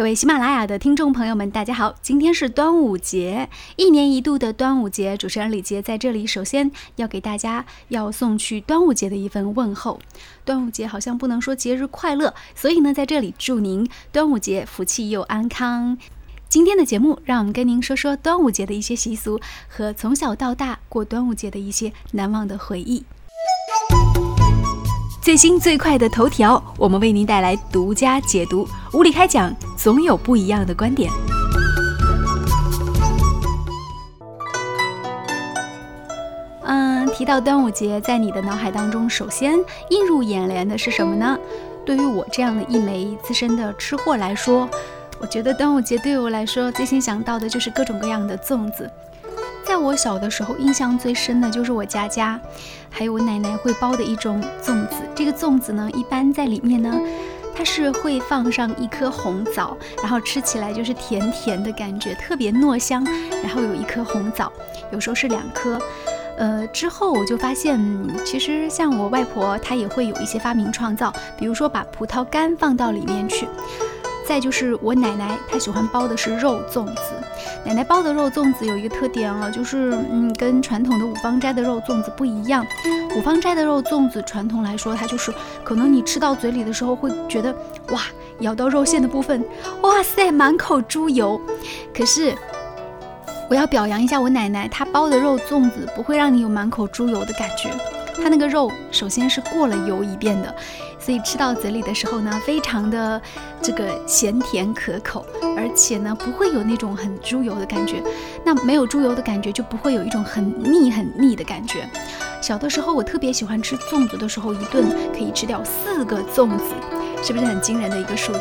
各位喜马拉雅的听众朋友们，大家好！今天是端午节，一年一度的端午节，主持人李杰在这里，首先要给大家要送去端午节的一份问候。端午节好像不能说节日快乐，所以呢，在这里祝您端午节福气又安康。今天的节目，让我们跟您说说端午节的一些习俗和从小到大过端午节的一些难忘的回忆。最新最快的头条，我们为您带来独家解读。无理开讲，总有不一样的观点。嗯，提到端午节，在你的脑海当中，首先映入眼帘的是什么呢？对于我这样的一枚资深的吃货来说，我觉得端午节对我来说，最先想到的就是各种各样的粽子。在我小的时候，印象最深的就是我家家，还有我奶奶会包的一种粽子。这个粽子呢，一般在里面呢，它是会放上一颗红枣，然后吃起来就是甜甜的感觉，特别糯香。然后有一颗红枣，有时候是两颗。呃，之后我就发现，其实像我外婆她也会有一些发明创造，比如说把葡萄干放到里面去。再就是我奶奶，她喜欢包的是肉粽子。奶奶包的肉粽子有一个特点啊，就是嗯，跟传统的五芳斋的肉粽子不一样。五芳斋的肉粽子，传统来说，它就是可能你吃到嘴里的时候会觉得，哇，咬到肉馅的部分，哇塞，满口猪油。可是我要表扬一下我奶奶，她包的肉粽子不会让你有满口猪油的感觉。它那个肉首先是过了油一遍的，所以吃到嘴里的时候呢，非常的这个咸甜可口，而且呢不会有那种很猪油的感觉。那没有猪油的感觉，就不会有一种很腻很腻的感觉。小的时候我特别喜欢吃粽子的时候，一顿可以吃掉四个粽子，是不是很惊人的一个数字？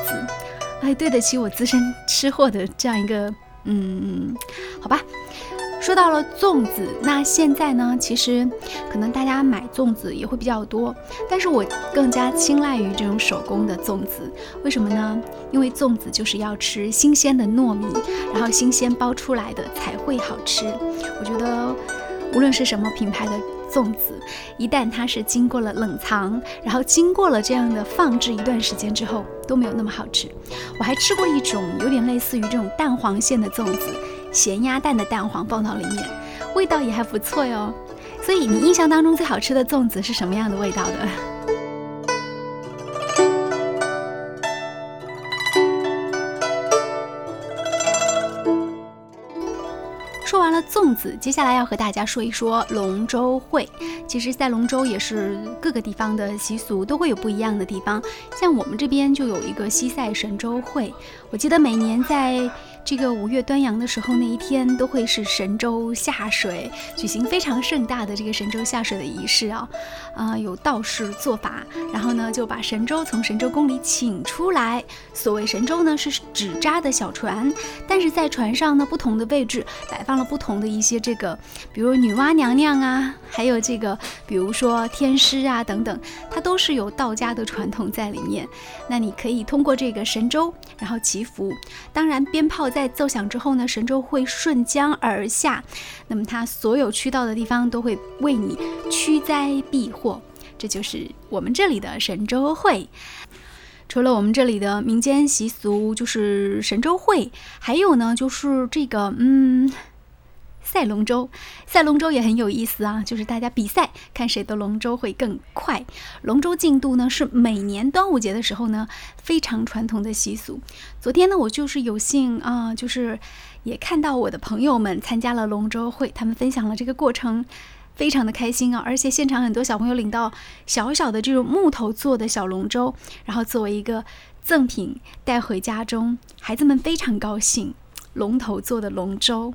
哎，对得起我资深吃货的这样一个，嗯，好吧。说到了粽子，那现在呢？其实可能大家买粽子也会比较多，但是我更加青睐于这种手工的粽子。为什么呢？因为粽子就是要吃新鲜的糯米，然后新鲜包出来的才会好吃。我觉得无论是什么品牌的粽子，一旦它是经过了冷藏，然后经过了这样的放置一段时间之后，都没有那么好吃。我还吃过一种有点类似于这种蛋黄馅的粽子。咸鸭蛋的蛋黄放到里面，味道也还不错哟。所以你印象当中最好吃的粽子是什么样的味道的？粽子，接下来要和大家说一说龙舟会。其实，赛龙舟也是各个地方的习俗都会有不一样的地方。像我们这边就有一个西塞神舟会，我记得每年在。这个五月端阳的时候，那一天都会是神舟下水，举行非常盛大的这个神舟下水的仪式啊，啊，有道士做法，然后呢就把神舟从神舟宫里请出来。所谓神舟呢是纸扎的小船，但是在船上呢不同的位置摆放了不同的一些这个，比如女娲娘娘啊，还有这个比如说天师啊等等，它都是有道家的传统在里面。那你可以通过这个神舟，然后祈福，当然鞭炮。在奏响之后呢，神州会顺江而下，那么它所有去到的地方都会为你驱灾避祸，这就是我们这里的神州会。除了我们这里的民间习俗，就是神州会，还有呢，就是这个，嗯。赛龙舟，赛龙舟也很有意思啊，就是大家比赛，看谁的龙舟会更快。龙舟竞渡呢，是每年端午节的时候呢，非常传统的习俗。昨天呢，我就是有幸啊，就是也看到我的朋友们参加了龙舟会，他们分享了这个过程，非常的开心啊。而且现场很多小朋友领到小小的这种木头做的小龙舟，然后作为一个赠品带回家中，孩子们非常高兴。龙头做的龙舟。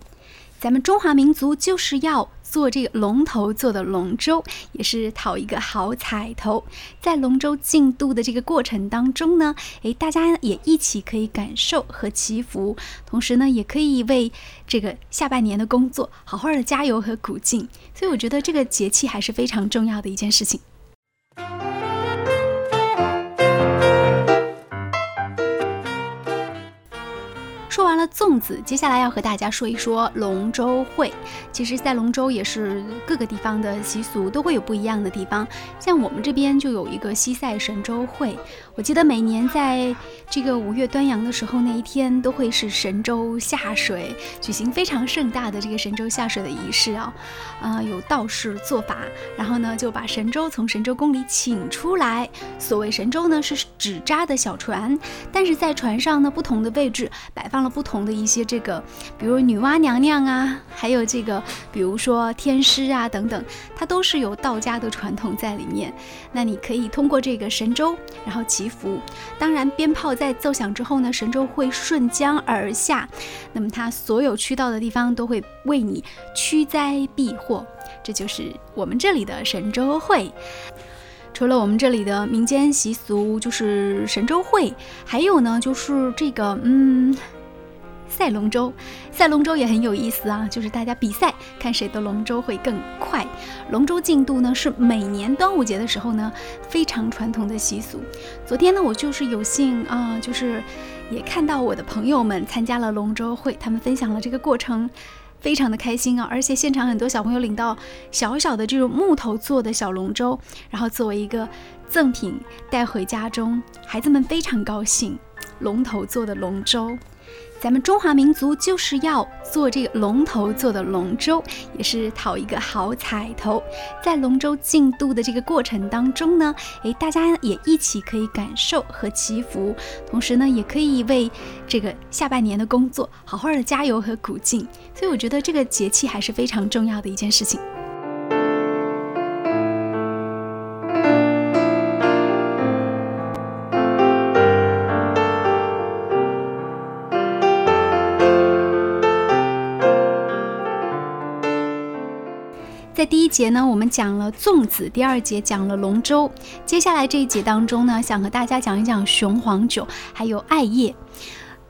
咱们中华民族就是要做这个龙头做的龙舟，也是讨一个好彩头。在龙舟竞渡的这个过程当中呢，诶，大家也一起可以感受和祈福，同时呢，也可以为这个下半年的工作好好的加油和鼓劲。所以我觉得这个节气还是非常重要的一件事情。粽子，接下来要和大家说一说龙舟会。其实，在龙舟也是各个地方的习俗都会有不一样的地方。像我们这边就有一个西塞神舟会，我记得每年在这个五月端阳的时候那一天，都会是神舟下水，举行非常盛大的这个神舟下水的仪式啊。啊，有道士做法，然后呢就把神舟从神舟宫里请出来。所谓神舟呢，是纸扎的小船，但是在船上呢，不同的位置摆放了不同同的一些这个，比如女娲娘娘啊，还有这个，比如说天师啊等等，它都是有道家的传统在里面。那你可以通过这个神舟，然后祈福。当然，鞭炮在奏响之后呢，神舟会顺江而下，那么它所有去到的地方都会为你驱灾避祸。这就是我们这里的神舟会。除了我们这里的民间习俗，就是神舟会，还有呢，就是这个，嗯，赛龙舟。赛龙舟也很有意思啊，就是大家比赛，看谁的龙舟会更快。龙舟竞渡呢，是每年端午节的时候呢，非常传统的习俗。昨天呢，我就是有幸啊，就是也看到我的朋友们参加了龙舟会，他们分享了这个过程。非常的开心啊！而且现场很多小朋友领到小小的这种木头做的小龙舟，然后作为一个赠品带回家中，孩子们非常高兴。龙头做的龙舟。咱们中华民族就是要做这个龙头做的龙舟，也是讨一个好彩头。在龙舟竞渡的这个过程当中呢，诶，大家也一起可以感受和祈福，同时呢，也可以为这个下半年的工作好好的加油和鼓劲。所以我觉得这个节气还是非常重要的一件事情。在第一节呢，我们讲了粽子；第二节讲了龙舟。接下来这一节当中呢，想和大家讲一讲雄黄酒，还有艾叶。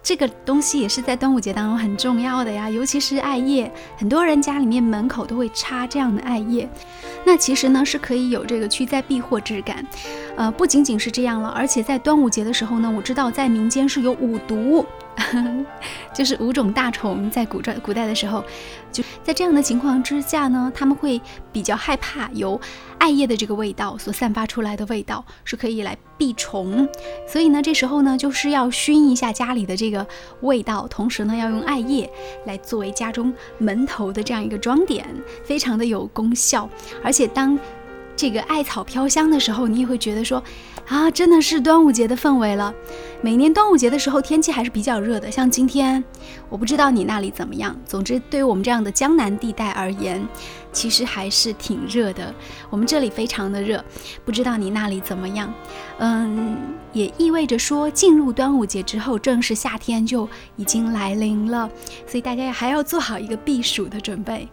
这个东西也是在端午节当中很重要的呀，尤其是艾叶，很多人家里面门口都会插这样的艾叶。那其实呢，是可以有这个驱灾避祸之感。呃，不仅仅是这样了，而且在端午节的时候呢，我知道在民间是有五毒。就是五种大虫，在古代古代的时候，就在这样的情况之下呢，他们会比较害怕由艾叶的这个味道所散发出来的味道是可以来避虫，所以呢，这时候呢，就是要熏一下家里的这个味道，同时呢，要用艾叶来作为家中门头的这样一个装点，非常的有功效，而且当。这个艾草飘香的时候，你也会觉得说，啊，真的是端午节的氛围了。每年端午节的时候，天气还是比较热的，像今天，我不知道你那里怎么样。总之，对于我们这样的江南地带而言，其实还是挺热的。我们这里非常的热，不知道你那里怎么样？嗯，也意味着说，进入端午节之后，正式夏天就已经来临了，所以大家还要做好一个避暑的准备。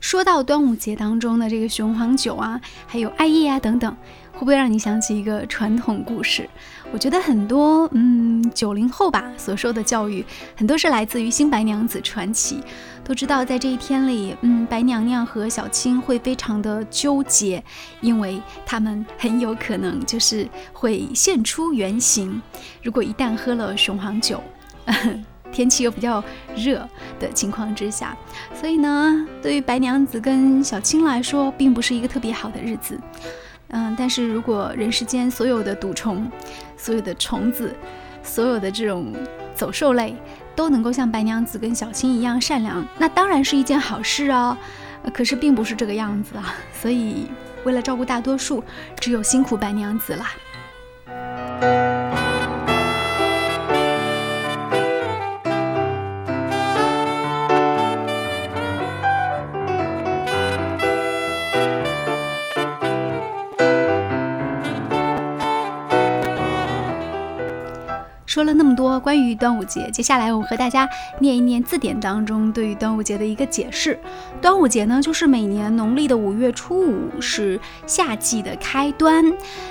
说到端午节当中的这个雄黄酒啊，还有艾叶啊等等，会不会让你想起一个传统故事？我觉得很多嗯九零后吧所受的教育，很多是来自于新白娘子传奇。都知道在这一天里，嗯，白娘娘和小青会非常的纠结，因为他们很有可能就是会现出原形。如果一旦喝了雄黄酒。天气又比较热的情况之下，所以呢，对于白娘子跟小青来说，并不是一个特别好的日子。嗯，但是如果人世间所有的毒虫、所有的虫子、所有的这种走兽类都能够像白娘子跟小青一样善良，那当然是一件好事哦。可是并不是这个样子啊，所以为了照顾大多数，只有辛苦白娘子啦。更多关于端午节，接下来我和大家念一念字典当中对于端午节的一个解释。端午节呢，就是每年农历的五月初五，是夏季的开端。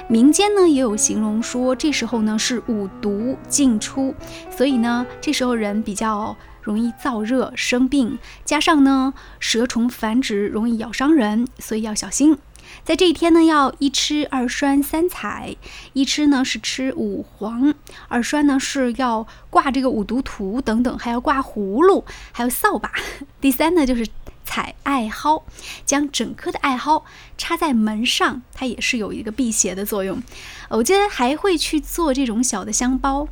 民间呢也有形容说，这时候呢是五毒尽出，所以呢这时候人比较容易燥热生病，加上呢蛇虫繁殖容易咬伤人，所以要小心。在这一天呢，要一吃二拴三彩。一吃呢是吃五黄，二拴呢是要挂这个五毒图等等，还要挂葫芦，还有扫把。第三呢就是采艾蒿，将整颗的艾蒿插在门上，它也是有一个辟邪的作用。我记得还会去做这种小的香包，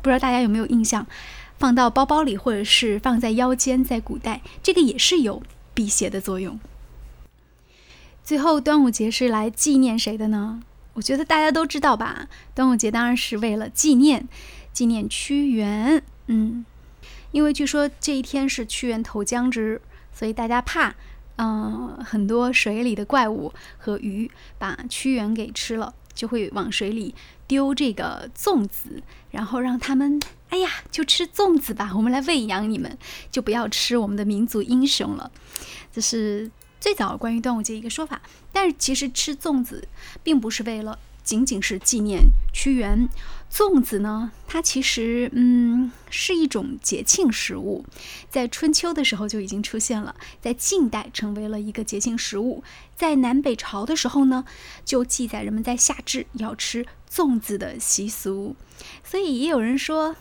不知道大家有没有印象？放到包包里，或者是放在腰间，在古代这个也是有辟邪的作用。最后，端午节是来纪念谁的呢？我觉得大家都知道吧。端午节当然是为了纪念纪念屈原。嗯，因为据说这一天是屈原投江之日，所以大家怕，嗯，很多水里的怪物和鱼把屈原给吃了，就会往水里丢这个粽子，然后让他们，哎呀，就吃粽子吧，我们来喂养你们，就不要吃我们的民族英雄了。这是。最早关于端午节一个说法，但是其实吃粽子并不是为了仅仅是纪念屈原。粽子呢，它其实嗯是一种节庆食物，在春秋的时候就已经出现了，在近代成为了一个节庆食物。在南北朝的时候呢，就记载人们在夏至要吃粽子的习俗。所以也有人说，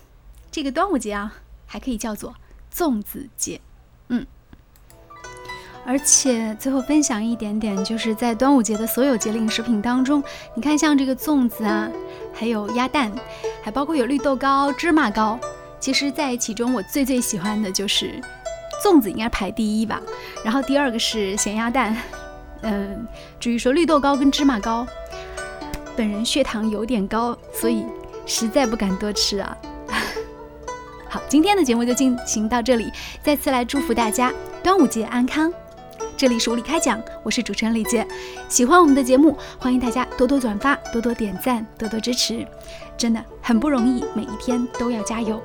这个端午节啊，还可以叫做粽子节。而且最后分享一点点，就是在端午节的所有节令食品当中，你看像这个粽子啊，还有鸭蛋，还包括有绿豆糕、芝麻糕。其实，在其中我最最喜欢的就是粽子，应该排第一吧。然后第二个是咸鸭蛋。嗯，至于说绿豆糕跟芝麻糕，本人血糖有点高，所以实在不敢多吃啊。好，今天的节目就进行到这里，再次来祝福大家端午节安康。这里是无理开讲，我是主持人李杰。喜欢我们的节目，欢迎大家多多转发、多多点赞、多多支持，真的很不容易，每一天都要加油。